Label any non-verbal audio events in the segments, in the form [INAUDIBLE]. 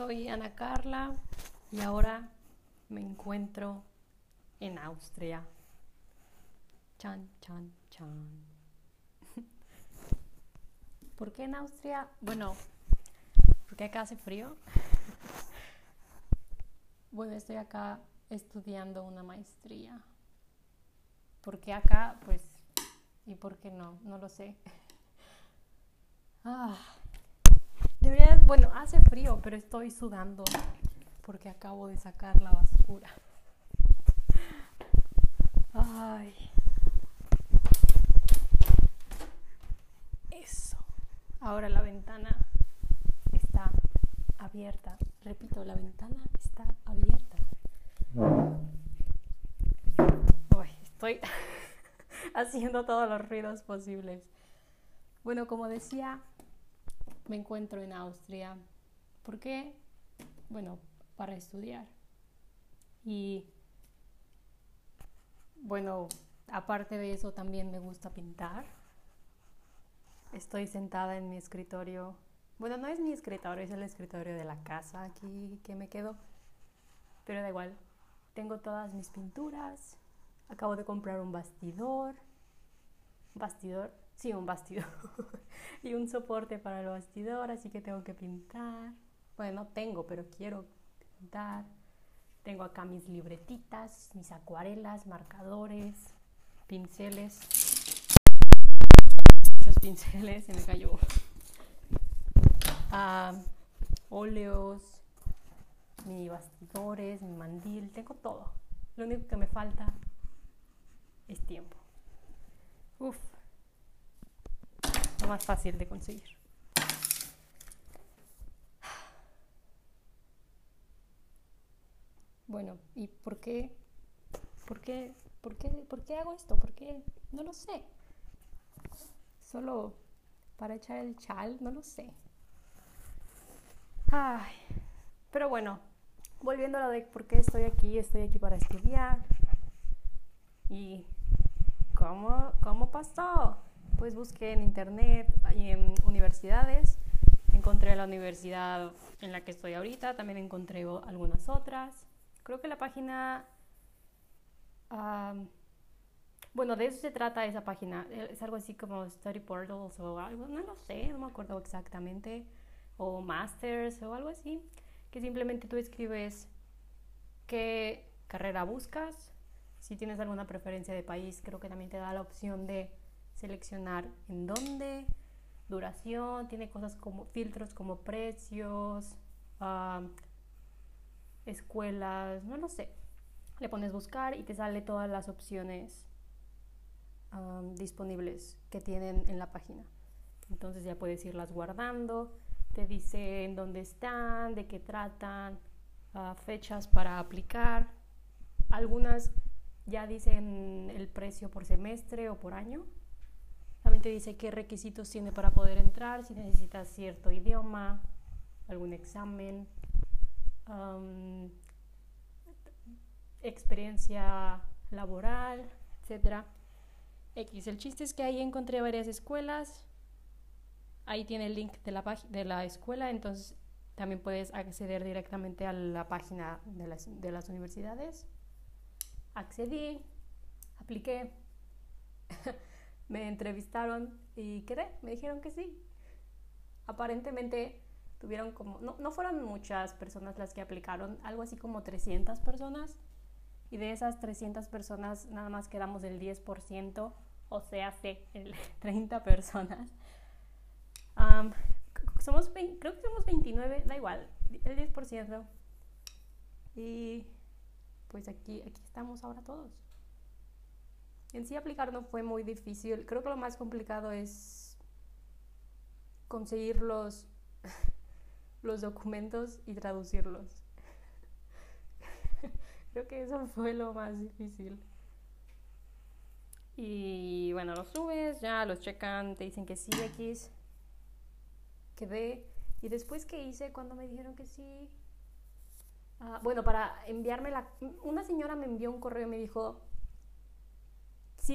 soy Ana Carla y ahora me encuentro en Austria. Chan, chan, chan. [LAUGHS] ¿Por qué en Austria? Bueno, porque acá hace frío. [LAUGHS] Bueno, estoy acá estudiando una maestría. ¿Por qué acá? Pues, ¿y por qué no? No lo sé. [LAUGHS] Ah, bueno, hace frío, pero estoy sudando porque acabo de sacar la basura. Ay. Eso. Ahora la ventana está abierta. Repito, la ventana está abierta. Uy, estoy [LAUGHS] haciendo todos los ruidos posibles. Bueno, como decía, me encuentro en Austria. ¿Por qué? Bueno, para estudiar. Y bueno, aparte de eso también me gusta pintar. Estoy sentada en mi escritorio. Bueno, no es mi escritorio, es el escritorio de la casa aquí que me quedo. Pero da igual. Tengo todas mis pinturas. Acabo de comprar un bastidor. ¿Bastidor? Sí, un bastidor. [LAUGHS] y un soporte para el bastidor, así que tengo que pintar. Bueno, no tengo, pero quiero pintar. Tengo acá mis libretitas, mis acuarelas, marcadores, pinceles. Muchos pinceles, se me cayó. Ah, óleos, mis bastidores, mi mandil, tengo todo. Lo único que me falta es tiempo. Uf, más fácil de conseguir. Bueno, ¿y por qué? ¿Por qué? ¿Por qué, por qué hago esto? ¿Por qué? No lo sé. Solo para echar el chal, no lo sé. Ay, pero bueno, volviendo a lo de por qué estoy aquí, estoy aquí para estudiar. ¿Y cómo, cómo pasó? Pues busqué en internet y en universidades. Encontré la universidad en la que estoy ahorita, también encontré algunas otras. Creo que la página... bueno, de eso se trata esa página. Es algo así como Study Portals o algo, no lo sé, no me acuerdo exactamente. O Masters o algo así. Que simplemente tú escribes qué carrera buscas. Si tienes alguna preferencia de país, creo que también te da la opción de seleccionar en dónde, duración, tiene cosas como filtros como precios, escuelas, no lo sé. Le pones buscar y te sale todas las opciones disponibles que tienen en la página. Entonces ya puedes irlas guardando, te dice en dónde están, de qué tratan, ah, fechas para aplicar. Algunas ya dicen el precio por semestre o por año. También dice qué requisitos tiene para poder entrar, si necesitas cierto idioma, algún examen, experiencia laboral, etc. X. El chiste es que ahí encontré varias escuelas. Ahí tiene el link de la, de la escuela, entonces también puedes acceder directamente a la página de las, de las universidades. Accedí, apliqué, [LAUGHS] me entrevistaron y quedé, me dijeron que sí. Aparentemente tuvieron como, no, no fueron muchas personas las que aplicaron, algo así como 300 personas. Y de esas 300 personas nada más quedamos el 10%, o sea, el [LAUGHS] 30 personas. somos creo que somos 29, da igual, el 10%. Y pues aquí, aquí estamos ahora todos. En sí aplicar no fue muy difícil. Creo que lo más complicado es conseguir los [LAUGHS] los documentos y traducirlos. [LAUGHS] Creo que eso fue lo más difícil. Y bueno, los subes, ya los checan, te dicen que sí, X. Quedé. Y después, ¿qué hice cuando me dijeron que sí? Ah, bueno, para enviarme la... Una señora me envió un correo y me dijo, sí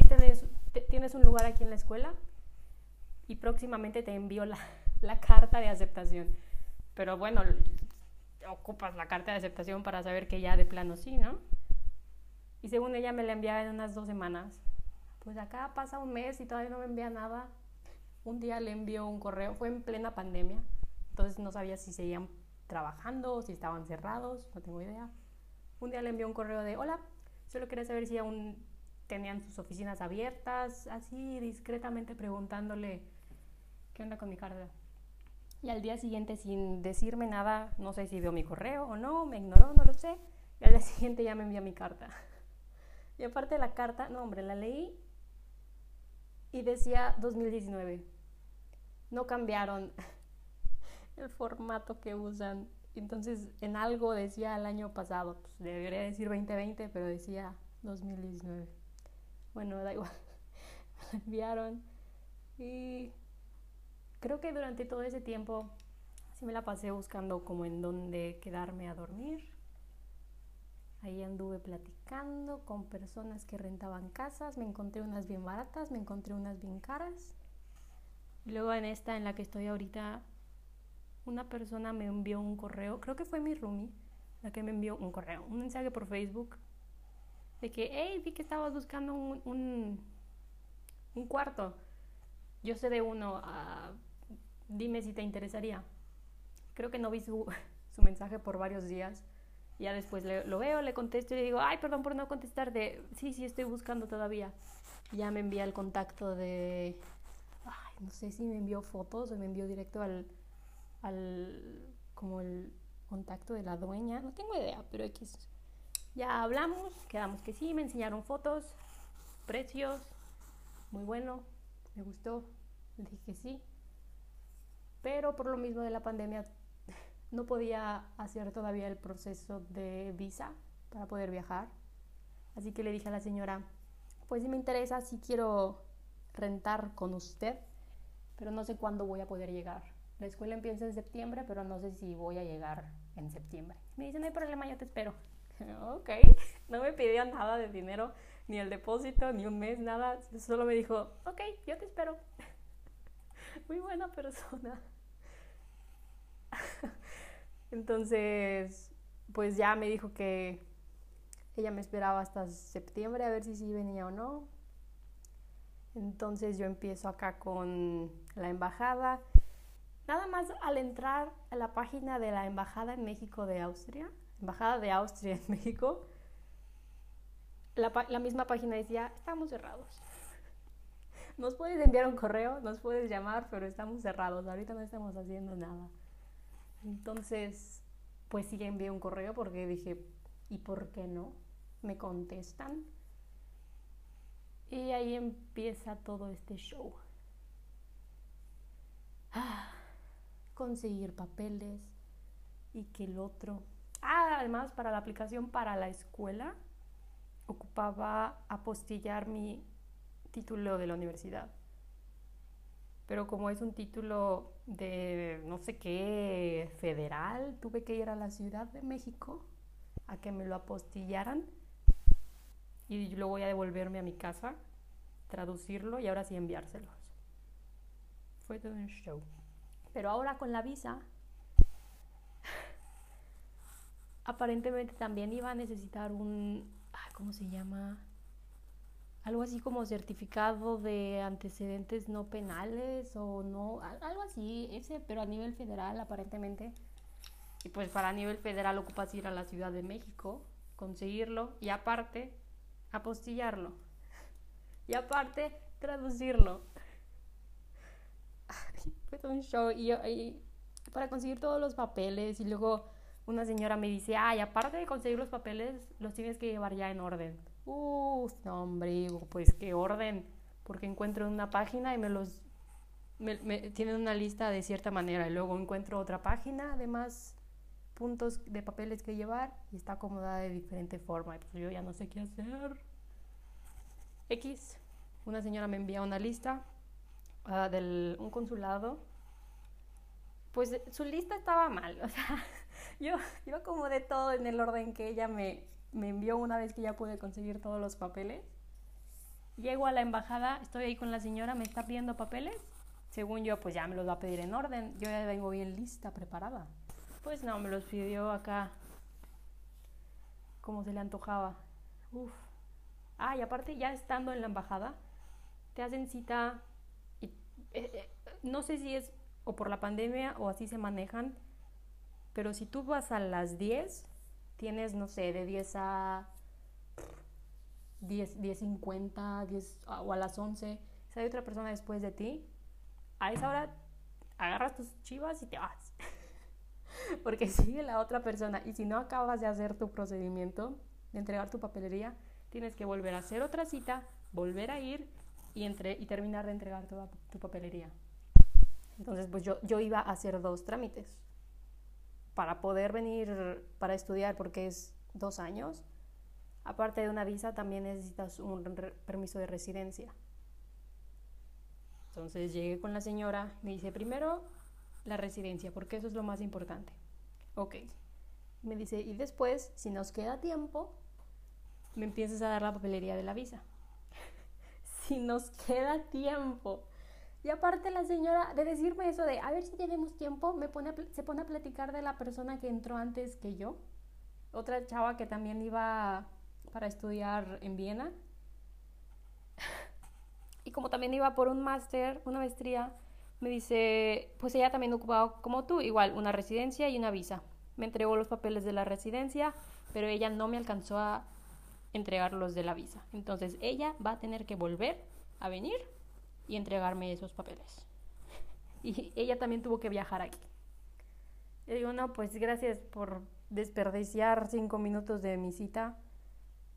tienes un lugar aquí en la escuela y próximamente te envío la, [LAUGHS] la carta de aceptación. Pero bueno, ocupas la carta de aceptación para saber que ya de plano sí, ¿no? Y según ella me la enviaba en unas dos semanas. Pues acá pasa un mes y todavía no me envía nada. Un día le envió un correo, fue en plena pandemia, entonces no sabía si seguían trabajando o si estaban cerrados, no tengo idea. Un día le envió un correo de, hola, solo quería saber si aún tenían sus oficinas abiertas, así discretamente preguntándole qué onda con mi carta. Y al día siguiente, sin decirme nada, no sé si vio mi correo o no, me ignoró, no lo sé. Y al día siguiente ya me envió mi carta. [LAUGHS] Y aparte de la carta, no hombre, la leí y decía 2019. No cambiaron [LAUGHS] el formato que usan. Entonces, en algo decía el año pasado. Pues, debería decir 2020, pero decía 2019. Bueno, da igual. [LAUGHS] Me enviaron. Y creo que durante todo ese tiempo sí me la pasé buscando como en dónde quedarme a dormir. Ahí anduve platicando con personas que rentaban casas, me encontré unas bien baratas, me encontré unas bien caras. luego en esta en la que estoy ahorita, una persona me envió un correo, creo que fue mi roomie, la que me envió un correo, un mensaje por Facebook, que, hey, vi que estabas buscando un, un, cuarto. Yo sé de uno, uh, dime si te interesaría. Creo que no vi su, [LAUGHS] su mensaje por varios días. Ya después lo veo, le contesto y le digo, ay, perdón por no contestar de, sí, sí, estoy buscando todavía. Ya me envía el contacto de, no sé si me envió fotos o me envió directo al, al, como el contacto de la dueña, no tengo idea, pero X. Ya hablamos, quedamos que sí, me enseñaron fotos, precios, muy bueno, me gustó, dije que sí. Pero por lo mismo de la pandemia [LAUGHS] no podía hacer todavía el proceso de visa para poder viajar. Así que le dije a la señora, pues si me interesa, si quiero rentar con usted, pero no sé cuándo voy a poder llegar. La escuela empieza en septiembre, pero no sé si voy a llegar en septiembre. Me dice, no hay problema, yo te espero. [LAUGHS] ok, no me pidió nada de dinero, ni el depósito, ni un mes, nada. Solo me dijo, ok, yo te espero. [LAUGHS] Muy buena persona. [LAUGHS] Entonces, pues ya me dijo que ella me esperaba hasta septiembre a ver si sí venía o no. Entonces yo empiezo acá con la embajada. Nada más al entrar a la página de la Embajada en México de Austria, Embajada de Austria en [LAUGHS] México, la, la misma página decía, estamos cerrados. [LAUGHS] Nos puedes enviar un correo, nos puedes llamar, pero estamos cerrados, ahorita no estamos haciendo nada. Entonces, pues sí envié un correo porque dije, ¿y por qué no? Me contestan. Y ahí empieza todo este show. Ah, conseguir papeles y que el otro. Ah, además para la aplicación para la escuela ocupaba apostillar mi título de la universidad pero como es un título de no sé qué federal, tuve que ir a la Ciudad de México a que me lo apostillaran y luego voy a devolverme a mi casa, traducirlo y ahora sí enviárselos. Fue todo un show. Pero ahora con la visa, aparentemente también iba a necesitar un, ¿cómo se llama? algo así como certificado de antecedentes no penales o no, algo así, ese, pero a nivel federal aparentemente. Y pues para nivel federal ocupas ir a la Ciudad de México, conseguirlo y aparte apostillarlo. Y aparte traducirlo. Fue un show y para conseguir todos los papeles y luego una señora me dice, ay, aparte de conseguir los papeles, los tienes que llevar ya en orden. Uf, no, hombre, pues qué orden, porque encuentro una página y me los me, tienen una lista de cierta manera y luego encuentro otra página de más puntos de papeles que llevar y está acomodada de diferente forma y pues yo ya no sé qué hacer. X, una señora me envía una lista uh, del un consulado. Pues su lista estaba mal, [LAUGHS] o sea, yo, yo acomodé todo en el orden que ella me, me envió una vez que ya pude conseguir todos los papeles. Llego a la embajada, estoy ahí con la señora, me está pidiendo papeles. Según yo, pues ya me los va a pedir en orden. Yo ya vengo bien lista, preparada. Pues no, me los pidió acá como se le antojaba. Uf. Ah, y aparte ya estando en la embajada, te hacen cita eh, eh, no sé si es o por la pandemia o así se manejan, pero si tú vas a las 10, tienes, no sé, de 10 a 10, 10.50, 10 o a las 11, si hay otra persona después de ti, a esa hora agarras tus chivas y te vas. [LAUGHS] Porque sigue la otra persona y si no acabas de hacer tu procedimiento, de entregar tu papelería, tienes que volver a hacer otra cita, volver a ir y, entre, y terminar de entregar toda tu papelería. Entonces, pues yo, yo iba a hacer dos trámites para poder venir para estudiar porque es dos años. Aparte de una visa, también necesitas un permiso de residencia. Entonces llegué con la señora, me dice primero la residencia, porque eso es lo más importante. Ok. Me dice, y después, si nos queda tiempo, me empiezas a dar la papelería de la visa. [LAUGHS] si nos queda tiempo. Y aparte la señora, de decirme eso de, a ver si tenemos tiempo, me pone se pone a platicar de la persona que entró antes que yo. Otra chava que también iba para estudiar en Viena. y como también iba por un máster, una maestría, me dice, pues ella también ocupaba como tú, igual, una residencia y una visa. Me entregó los papeles de la residencia, pero ella no me alcanzó a entregar los de la visa. Entonces ella va a tener que volver a venir y entregarme esos papeles. Y ella también tuvo que viajar aquí. Y digo, no, pues gracias por desperdiciar cinco minutos de mi cita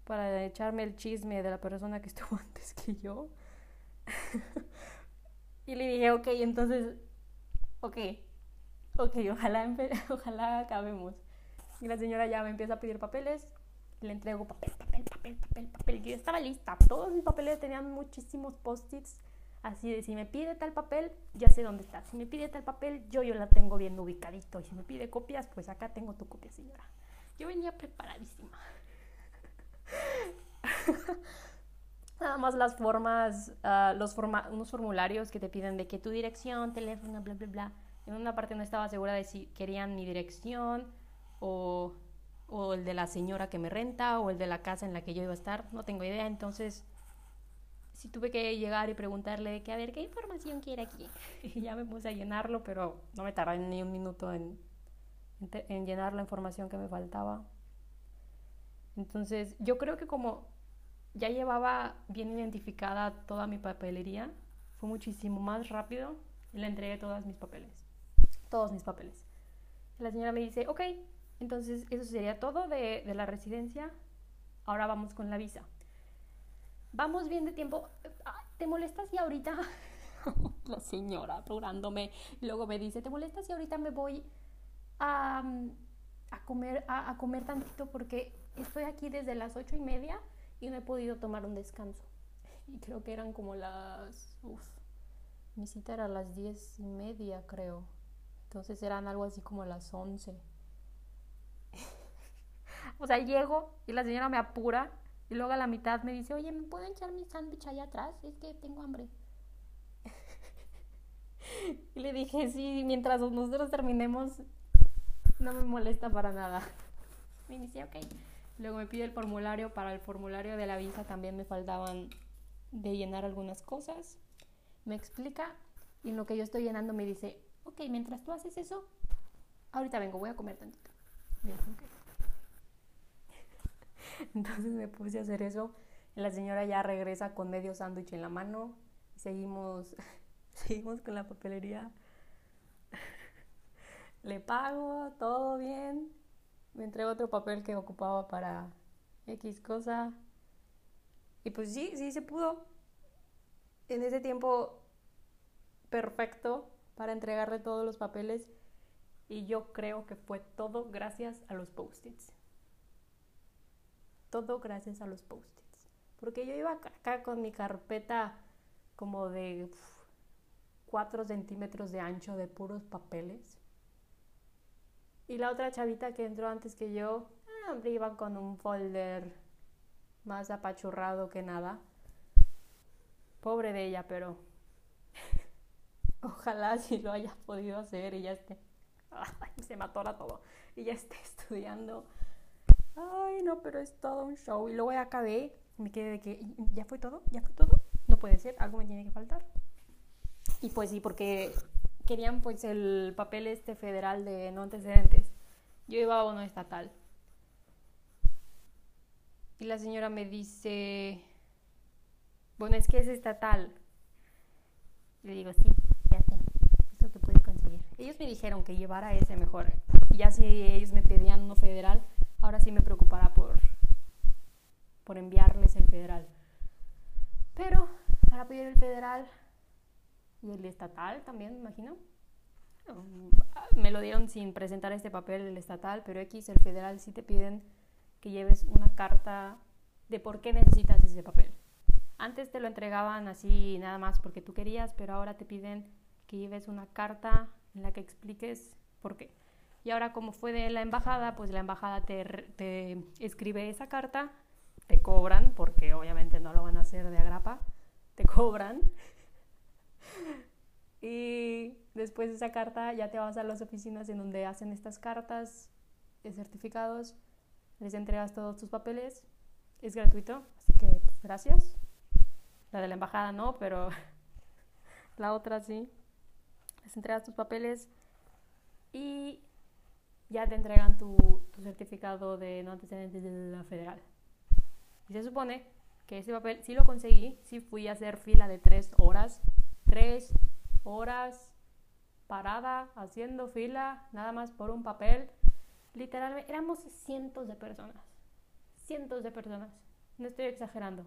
para echarme el chisme de la persona que estuvo [LAUGHS] antes que yo. [LAUGHS] y le dije, ok, entonces, ok, ok, ojalá, [LAUGHS] ojalá acabemos. Y la señora ya me empieza a pedir papeles, le entrego papel, papel, papel, papel, papel. Y yo estaba lista. Todos mis papeles tenían muchísimos post-its Así de si me pide tal papel, ya sé dónde está. Si me pide tal papel, yo yo la tengo bien ubicadito. Y si me pide copias, pues acá tengo tu copia, señora. Yo venía preparadísima. [LAUGHS] Nada más las formas, uh, los forma unos formularios que te piden de que tu dirección, teléfono, bla, bla, bla. En una parte no estaba segura de si querían mi dirección o, o el de la señora que me renta o el de la casa en la que yo iba a estar. No tengo idea, entonces sí tuve que llegar y preguntarle que a ver qué información quiere aquí. [LAUGHS] Y ya me puse a llenarlo, pero no me tardé ni un minuto en, en, llenar la información que me faltaba. Entonces, yo creo que como ya llevaba bien identificada toda mi papelería, fue muchísimo más rápido y le entregué todos mis papeles. Todos mis papeles. La señora me dice, ok, entonces eso sería todo de la residencia. Ahora vamos con la visa vamos bien de tiempo, ¿te molestas si ahorita? [LAUGHS] la señora apurándome, luego me dice, ¿te molestas si ahorita me voy a, a comer, a, comer tantito porque estoy aquí desde las ocho y media y no he podido tomar un descanso? Y creo que eran como las... Uf, mi cita era a las diez y media, creo. Entonces eran algo así como las once. [LAUGHS] o sea, llego y la señora me apura y luego a la mitad me dice, oye, ¿me puedo echar mi sándwich allá atrás? Es que tengo hambre. [LAUGHS] y le dije, sí, mientras nosotros terminemos, no me molesta para nada. Me dice, ok. Luego me pide el formulario. Para el formulario de la visa también me faltaban de llenar algunas cosas. Me explica y en lo que yo estoy llenando me dice, ok, mientras tú haces eso, ahorita vengo, voy a comer tantito. [LAUGHS] Entonces me puse a hacer eso. La señora ya regresa con medio sándwich en la mano. Seguimos, [LAUGHS] seguimos con la papelería. [LAUGHS] Le pago, todo bien. Me entrego otro papel que ocupaba para X cosa. Y pues sí, sí se pudo. En ese tiempo perfecto para entregarle todos los papeles. Y yo creo que fue todo gracias a los post-its. Todo gracias a los post-its. Porque yo iba acá con mi carpeta como de 4 centímetros de ancho de puros papeles. Y la otra chavita que entró antes que yo, ah, iba con un folder más apachurrado que nada. Pobre de ella, pero [LAUGHS] ojalá si lo haya podido hacer y ya esté [LAUGHS] se me atora todo. Y ya estoy estudiando. Ay, no, pero es todo un show. Y luego ya acabé. Me quedé de que, ¿ya fue todo? ¿Ya fue todo? No puede ser, algo me tiene que faltar. Y pues sí, porque querían pues el papel este federal de no antecedentes. Yo iba a uno estatal. Y la señora me dice, bueno, es que es estatal. Le digo, sí, ya sé, es lo que puede conseguir. Ellos me dijeron que llevara ese mejor. Ya si ellos me pedían uno federal, ahora sí me preocupará por, por enviarles el federal. Pero para pedir el federal y el estatal también, me imagino. Me lo dieron sin presentar este papel el estatal, pero X, el federal sí te piden que lleves una carta de por qué necesitas ese papel. Antes te lo entregaban así nada más porque tú querías, pero ahora te piden que lleves una carta en la que expliques por qué. Y ahora como fue de la embajada, pues la embajada te, te escribe esa carta, te cobran, porque obviamente no lo van a hacer de agrapa, te cobran. [LAUGHS] y después de esa carta ya te vas a las oficinas en donde hacen estas cartas certificados, les entregas todos tus papeles, es gratuito, así que pues, gracias. La de la embajada no, pero [LAUGHS] la otra sí. Les entregas tus papeles y ya te entregan tu, certificado de no antecedentes de la federal. Y se supone que ese papel sí lo conseguí, sí fui a hacer fila de tres horas, tres horas parada, haciendo fila, nada más por un papel. Literalmente, éramos cientos de personas, cientos de personas, no estoy exagerando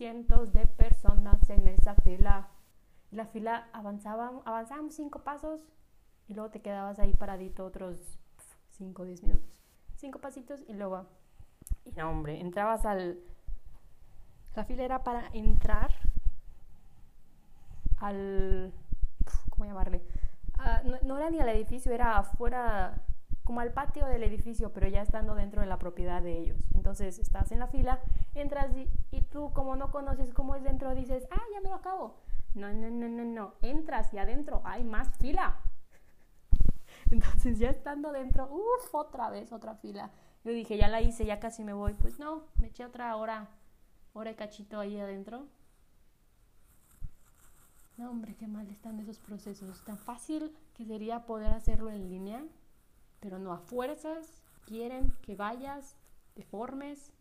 cientos de personas en esa fila. La fila avanzaba, avanzábamos cinco pasos y luego te quedabas ahí paradito otros cinco o diez minutos. Cinco pasitos y luego... Y no, hombre, entrabas al... La fila era para entrar al... ¿Cómo llamarle? Ah, no, no, era ni al edificio, era afuera como al patio del edificio, pero ya estando dentro de la propiedad de ellos. Entonces estás en la fila, entras y, tú como no conoces cómo es dentro, dices, ah, ya me lo acabo. No, no, no, no, no, entras y adentro hay más fila. [LAUGHS] Entonces ya estando dentro, uff, otra vez, otra fila. Yo dije, ya la hice, ya casi me voy. Pues no, me eché otra hora, hora y cachito ahí adentro. No, hombre, qué mal están esos procesos. Tan fácil que sería poder hacerlo en línea pero no a fuerzas quieren que vayas, te formes.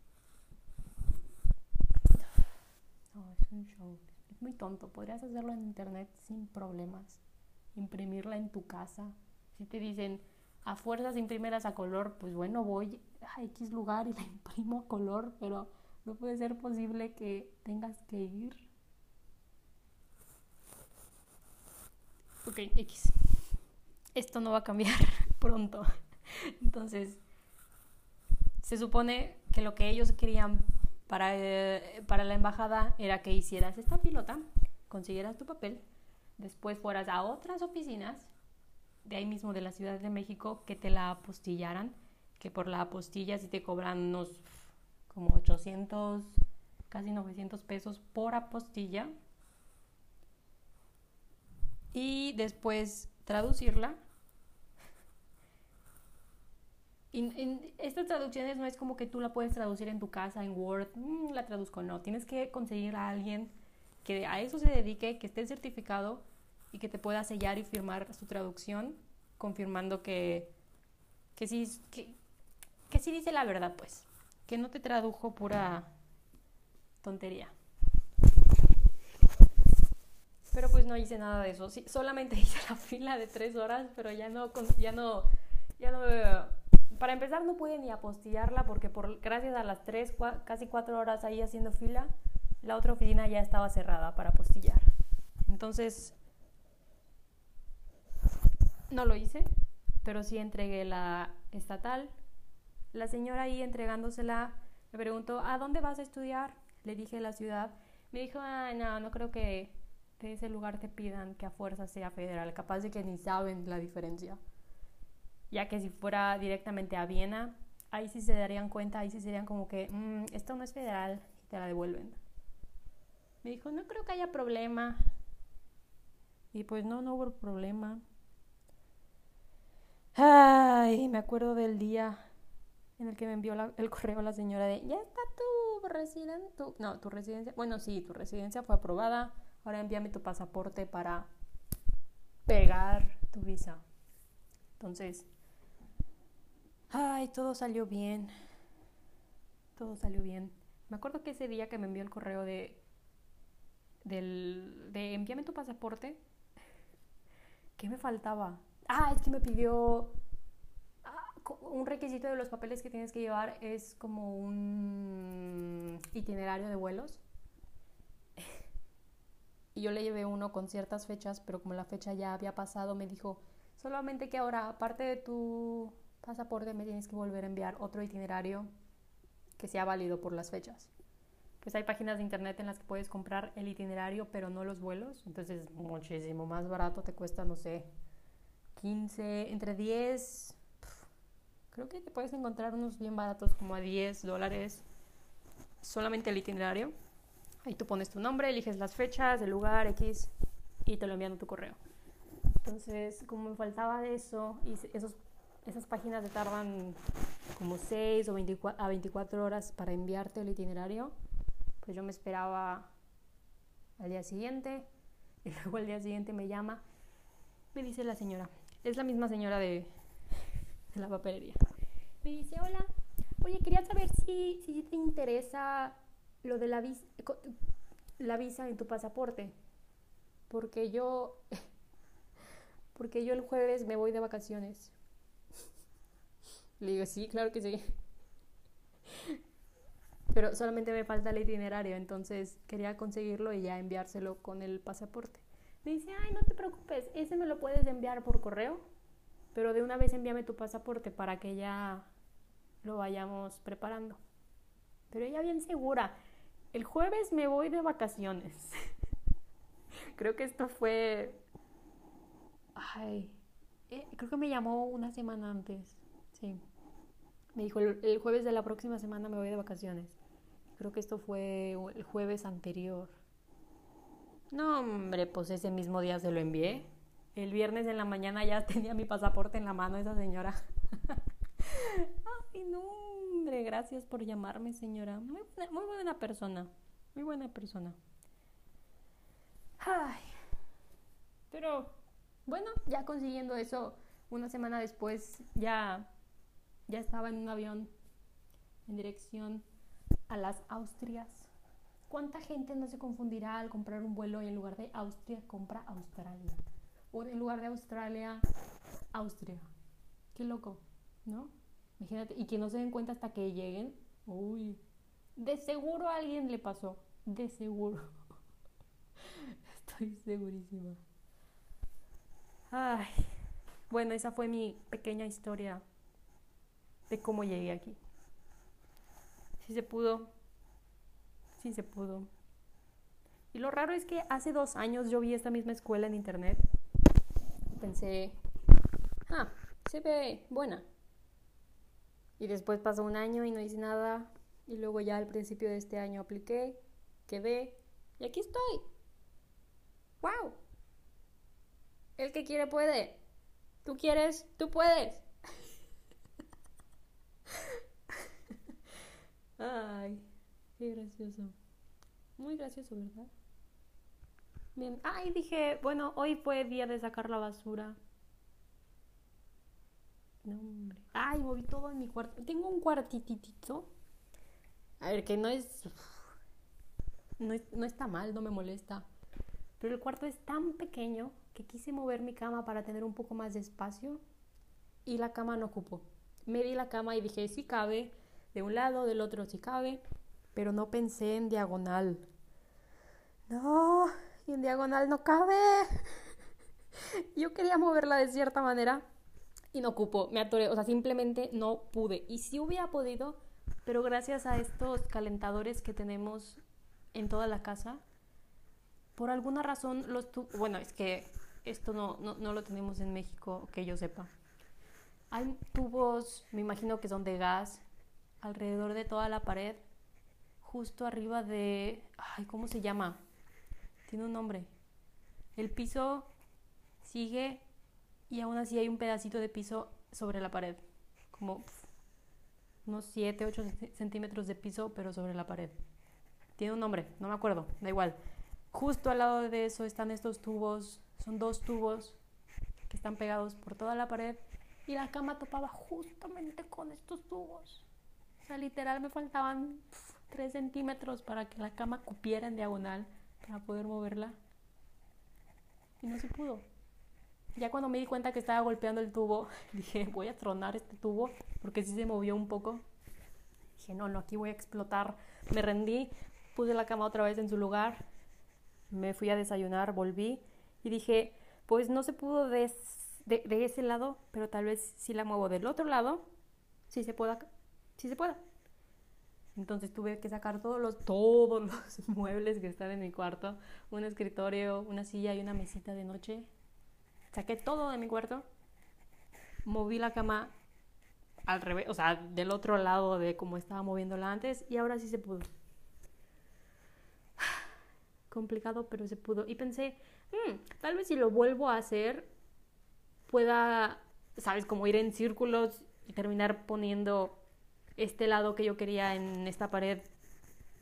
No, es un show. Es muy tonto. Podrías hacerlo en internet sin problemas. Imprimirla en tu casa. Si te dicen a fuerzas imprimeras a color, pues bueno, voy a X lugar y [LAUGHS] la imprimo a color, pero no puede ser posible que tengas que ir. Ok, X. Esto no va a cambiar [LAUGHS] pronto. Entonces, se supone que lo que ellos querían para, eh, para la embajada era que hicieras esta pilota, consiguieras tu papel, después fueras a otras oficinas de ahí mismo de la Ciudad de México que te la apostillaran, que por la apostilla sí te cobran unos como 800, casi 900 pesos por apostilla. Y después traducirla y, estas traducciones no es como que tú la puedes traducir en tu casa, en Word, mm, la traduzco, no. Tienes que conseguir a alguien que a eso se dedique, que esté certificado y que te pueda sellar y firmar su traducción, confirmando que, que, sí, que, que sí dice la verdad, pues. Que no te tradujo pura tontería. Pero pues no hice nada de eso. Sí, solamente [LAUGHS] hice la fila de tres horas, pero ya no, ya no, ya no para empezar no pude ni apostillarla porque por, gracias a las tres, casi cuatro horas ahí haciendo fila, la otra oficina ya estaba cerrada para apostillar. Entonces, no lo hice, pero sí entregué la estatal. La señora ahí entregándosela me preguntó, ¿a dónde vas a estudiar? Le dije la ciudad. Me dijo, ah, no, no creo que de ese lugar te pidan que a fuerza sea federal, capaz de que ni saben la diferencia ya que si fuera directamente a Viena, ahí sí se darían cuenta, ahí sí serían como que, mm, esto no es federal y te la devuelven. Me dijo, no creo que haya problema. Y pues no, no hubo problema. Ay, me acuerdo del día en el que me envió el correo la señora de, ya está tu residencia, no, tu residencia, bueno, sí, tu residencia fue aprobada, ahora envíame tu pasaporte para pegar tu visa. Entonces, ay, todo salió bien, todo salió bien. Me acuerdo que ese día que me envió el correo de, del, de envíame tu pasaporte, ¿qué me faltaba? Ah, es que me pidió ah, un requisito de los papeles que tienes que llevar es como un itinerario de vuelos. [LAUGHS] Y yo le llevé uno con ciertas fechas, pero como la fecha ya había pasado, me dijo, solamente que ahora, aparte de tu pasaporte, me tienes que volver a enviar otro itinerario que sea válido por las fechas. Pues hay páginas de internet en las que puedes comprar el itinerario, pero no los vuelos. Entonces, muchísimo más barato, te cuesta, no sé, 15, entre 10, creo que te puedes encontrar unos bien baratos como a 10 dólares solamente el itinerario. Ahí tú pones tu nombre, eliges las fechas, el lugar, X y te lo envían a tu correo. Entonces, como me faltaba de eso, y esos, esas páginas te tardan como 6 o 24, a 24 horas para enviarte el itinerario, pues yo me esperaba al día siguiente [LAUGHS] y luego al día siguiente me llama, me dice la señora, es la misma señora de, la papelería. Me dice, hola, oye, quería saber si, si te interesa lo de la visa, la visa en tu pasaporte. Porque yo, [LAUGHS] porque yo el jueves me voy de vacaciones. Le digo, sí, claro que sí. Pero solamente me falta el itinerario, entonces quería conseguirlo y ya enviárselo con el pasaporte. Dice, ay, no te preocupes, ese me lo puedes enviar por correo, pero de una vez envíame tu pasaporte para que ya lo vayamos preparando. Pero ella bien segura, el jueves me voy de vacaciones. [LAUGHS] creo que esto fue... Ay, eh, creo que me llamó una semana antes, sí. Me dijo, el jueves de la próxima semana me voy de vacaciones. Creo que esto fue el jueves anterior. No, hombre, pues ese mismo día se lo envié. El viernes en la mañana ya [LAUGHS] tenía mi pasaporte en la mano esa señora. [LAUGHS] Ay, no, hombre, gracias por llamarme, señora. Muy buena, muy buena persona. Muy buena persona. Ay. Pero, bueno, ya consiguiendo eso, una semana después ya, ya estaba en un avión en dirección a las Austrias. ¿Cuánta gente no se confundirá al comprar un vuelo y en lugar de Austria compra Australia? O en lugar de Australia, Austria. Qué loco, ¿no? Imagínate, y que no se den cuenta hasta que lleguen. Uy, de seguro a alguien le pasó. De seguro. [LAUGHS] Estoy segurísima. Ay, bueno, esa fue mi pequeña historia de cómo llegué aquí. Si se pudo, sí se pudo. Y lo raro es que hace dos años yo vi esta misma escuela en internet. Pensé, ah, se ve buena. Y después pasó un año y no hice nada. Y luego ya al principio de este año apliqué, quedé y aquí estoy. ¡Wow! El que quiere puede. Tú quieres, tú puedes. [LAUGHS] Ay. Qué gracioso. Muy gracioso, ¿verdad? Bien. Ay, dije, bueno, hoy fue día de sacar la basura. No, hombre. Ay, moví todo en mi cuarto. Tengo un cuartitito. A ver, que no es, no No está mal, no me molesta. Pero el cuarto es tan pequeño que quise mover mi cama para tener un poco más de espacio. Y la cama no ocupó. Me di la cama y dije, sí cabe. De un lado, del otro sí cabe pero no pensé en diagonal. No, y en diagonal no cabe. [LAUGHS] Yo quería moverla de cierta manera y no cupo, me atoré, o sea, simplemente no pude. Y sí hubiera podido, pero gracias a estos calentadores que tenemos en toda la casa, por alguna razón los bueno, es que esto no, no, no lo tenemos en México, que yo sepa. Hay tubos, me imagino que son de gas, alrededor de toda la pared justo arriba de... Ay, ¿cómo se llama? Tiene un nombre. El piso sigue y aún así hay un pedacito de piso sobre la pared, como unos 7, 8 centímetros de piso, pero sobre la pared. Tiene un nombre, no me acuerdo, da igual. Justo al lado de eso están estos tubos, son dos tubos que están pegados por toda la pared y la cama topaba justamente con estos tubos. O sea, literal me faltaban 3 centímetros para que la cama cupiera en diagonal para poder moverla. Y no se pudo. Ya cuando me di cuenta que estaba golpeando el tubo, [LAUGHS] dije, voy a tronar este tubo porque sí se movió un poco. Dije, no, no, aquí voy a explotar. Me rendí, puse la cama otra vez en su lugar, me fui a desayunar, volví y dije, pues no se pudo de, ese lado, pero tal vez si la muevo del otro lado, sí se pueda, sí se pueda. Entonces tuve que sacar todos los, todos [LAUGHS] los muebles que están en mi cuarto, un escritorio, una silla y una mesita de noche. Saqué todo de mi cuarto, moví la cama al revés, o sea, del otro lado de como estaba moviéndola antes y ahora sí se pudo. [SIGHS] Complicado, pero se pudo. Y pensé, mm, tal vez si lo vuelvo a hacer, pueda, sabes, como ir en círculos y terminar poniendo este lado que yo quería en esta pared,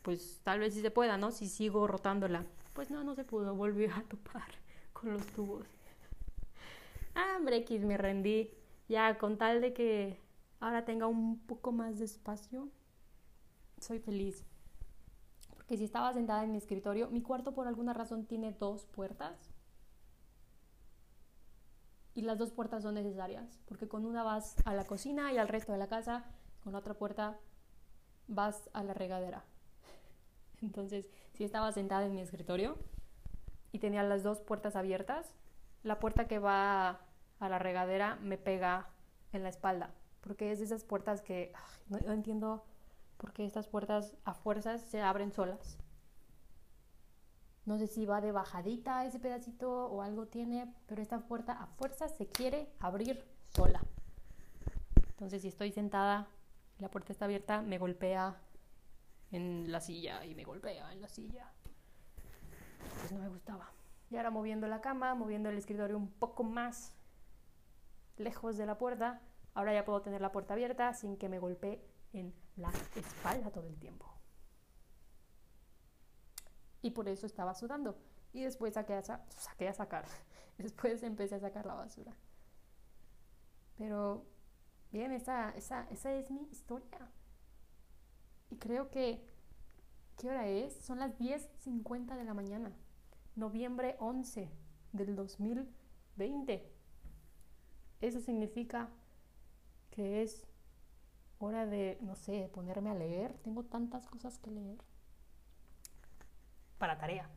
pues tal vez sí se pueda, ¿no? Si sigo rotándola. Pues no, no se pudo, volvió a topar con los tubos. Ah, X, me rendí. Ya, con tal de que ahora tenga un poco más de espacio, soy feliz. Porque si estaba sentada en mi escritorio, mi cuarto por alguna razón tiene dos puertas. Y las dos puertas son necesarias, porque con una vas a la cocina y al resto de la casa con otra puerta vas a la regadera. [LAUGHS] Entonces, si estaba sentada en mi escritorio y tenía las dos puertas abiertas, la puerta que va a la regadera me pega en la espalda, porque es de esas puertas que no, entiendo por qué estas puertas a fuerzas se abren solas. No sé si va de bajadita ese pedacito o algo tiene, pero esta puerta a fuerzas se quiere abrir sola. Entonces, si estoy sentada la puerta está abierta, me golpea en la silla y me golpea en la silla. Pues no me gustaba. Y ahora moviendo la cama, moviendo el escritorio un poco más lejos de la puerta, ahora ya puedo tener la puerta abierta sin que me golpee en la espalda todo el tiempo. Y por eso estaba sudando. Y después saqué a, saqué a sacar. [LAUGHS] Después empecé a sacar la basura. Pero Bien, esa, esa, esa es mi historia. Y creo que, ¿qué hora es? Son las 10.50 de la mañana, noviembre 11 del 2020. Eso significa que es hora de, no sé, ponerme a leer. Tengo tantas cosas que leer. Para tarea.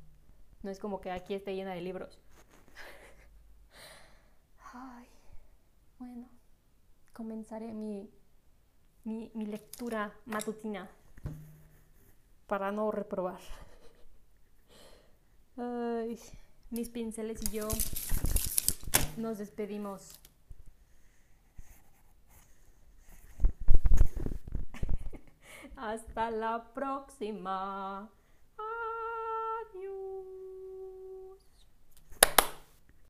No es como que aquí esté llena de libros. [LAUGHS] Ay, bueno comenzaré mi, mi, lectura matutina para no reprobar. [LAUGHS] mis pinceles y yo nos despedimos. [LAUGHS] Hasta la próxima.